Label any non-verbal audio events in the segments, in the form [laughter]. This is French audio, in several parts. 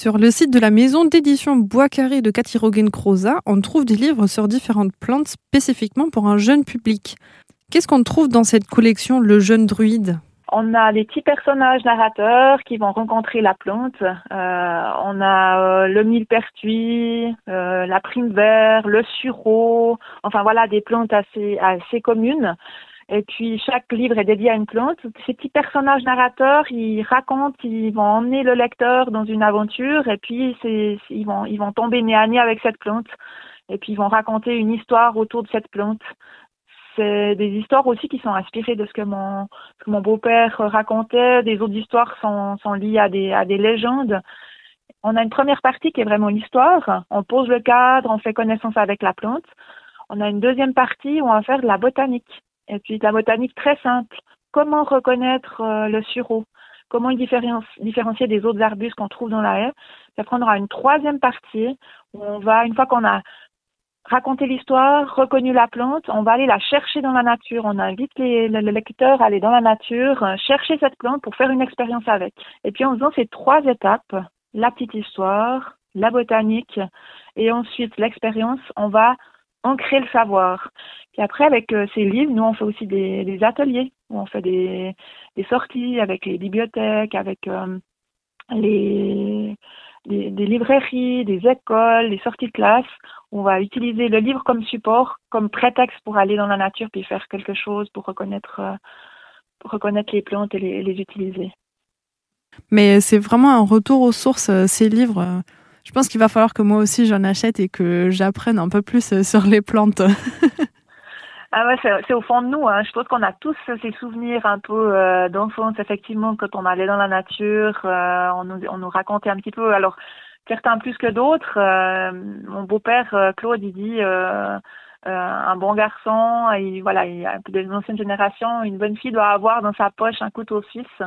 Sur le site de la maison d'édition Bois Carré de Cathy Rogen-Croza, on trouve des livres sur différentes plantes spécifiquement pour un jeune public. Qu'est-ce qu'on trouve dans cette collection Le jeune druide? On a les petits personnages narrateurs qui vont rencontrer la plante. Euh, on a euh, le millepertuis, euh, la prime vert, le sureau. Enfin voilà, des plantes assez assez communes. Et puis chaque livre est dédié à une plante. Ces petits personnages narrateurs, ils racontent, ils vont emmener le lecteur dans une aventure et puis ils vont ils vont tomber nez à nez avec cette plante. Et puis ils vont raconter une histoire autour de cette plante c'est des histoires aussi qui sont inspirées de ce que mon, beau-père racontait. Des autres histoires sont, liées à des, à des légendes. On a une première partie qui est vraiment l'histoire. On pose le cadre, on fait connaissance avec la plante. On a une deuxième partie où on va faire de la botanique. Et puis la botanique très simple. Comment reconnaître euh, le sureau? Comment différencier des autres arbustes qu'on trouve dans la haie? Ça prendra une troisième partie où on va, une fois qu'on a raconter l'histoire, reconnu la plante, on va aller la chercher dans la nature. On invite les, le, lecteur à aller dans la nature, euh, chercher cette plante pour faire une expérience avec. Et puis en faisant ces trois étapes, la petite histoire, la botanique et ensuite l'expérience, on va ancrer le savoir. Puis après, avec euh, ces livres, nous, on fait aussi des, ateliers on fait des, sorties avec les bibliothèques, avec euh, les, librairies, des écoles, des sorties de classe. On va utiliser le livre comme support, comme prétexte pour aller dans la nature puis faire quelque chose pour reconnaître, euh, les plantes et les, utiliser. Mais c'est vraiment un retour aux sources, ces livres. Je pense qu'il va falloir que moi aussi j'en achète et que j'apprenne un peu plus euh, sur les plantes. [laughs] Ah ouais, c'est au fond de nous. Hein. Je pense qu'on a tous ces souvenirs un peu euh, d'enfance, effectivement, quand on allait dans la nature, euh, on, nous, on nous racontait un petit peu. Alors, certains plus que d'autres. Mon beau-père, Claude, il dit un bon garçon, et voilà, il a des anciennes générations, une bonne fille doit avoir dans sa poche un couteau suisse.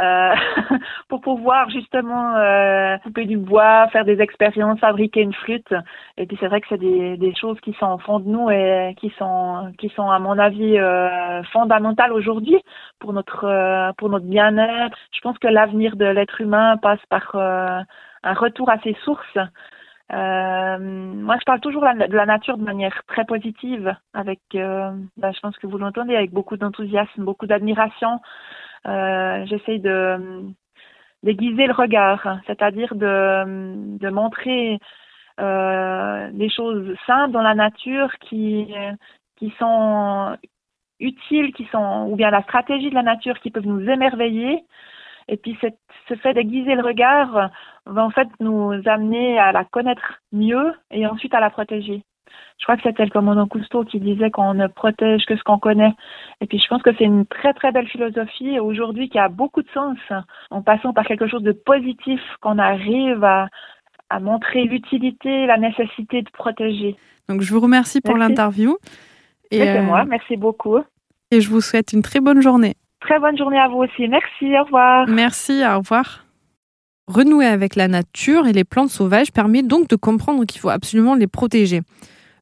Euh, [laughs] pour pouvoir justement euh, couper du bois, faire des expériences, fabriquer une flûte. Et puis c'est vrai que c'est des, choses qui sont au fond de nous et qui sont qui sont à mon avis euh, fondamentales aujourd'hui pour notre pour notre bien-être. Je pense que l'avenir de l'être humain passe par un retour à ses sources. moi, je parle toujours de la nature de manière très positive, avec, bah, je pense que vous l'entendez, avec beaucoup d'enthousiasme, beaucoup d'admiration. Euh, j'essaye de déguiser le regard, c'est-à-dire de, de montrer euh, des choses simples dans la nature qui, qui sont utiles, qui sont, ou bien la stratégie de la nature qui peuvent nous émerveiller. Et puis cette, ce fait d'aiguiser le regard va en fait nous amener à la connaître mieux et ensuite à la protéger. Je crois que c'était le commandant Cousteau qui disait qu'on ne protège que ce qu'on connaît. Et puis je pense que c'est une très très belle philosophie aujourd'hui qui a beaucoup de sens en passant par quelque chose de positif qu'on arrive à, à montrer l'utilité, la nécessité de protéger. Donc je vous remercie pour l'interview. Et euh, moi, merci beaucoup. Et je vous souhaite une très bonne journée. Très bonne journée à vous aussi. Merci, au revoir. Merci, au revoir. Renouer avec la nature et les plantes sauvages permet donc de comprendre qu'il faut absolument les protéger.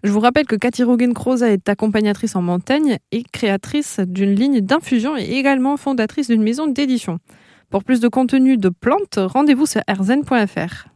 Je vous rappelle que Cathy Rogen-Croza est accompagnatrice en montagne et créatrice d'une ligne d'infusion et également fondatrice d'une maison d'édition. Pour plus de contenu de plantes, rendez-vous sur rzn.fr.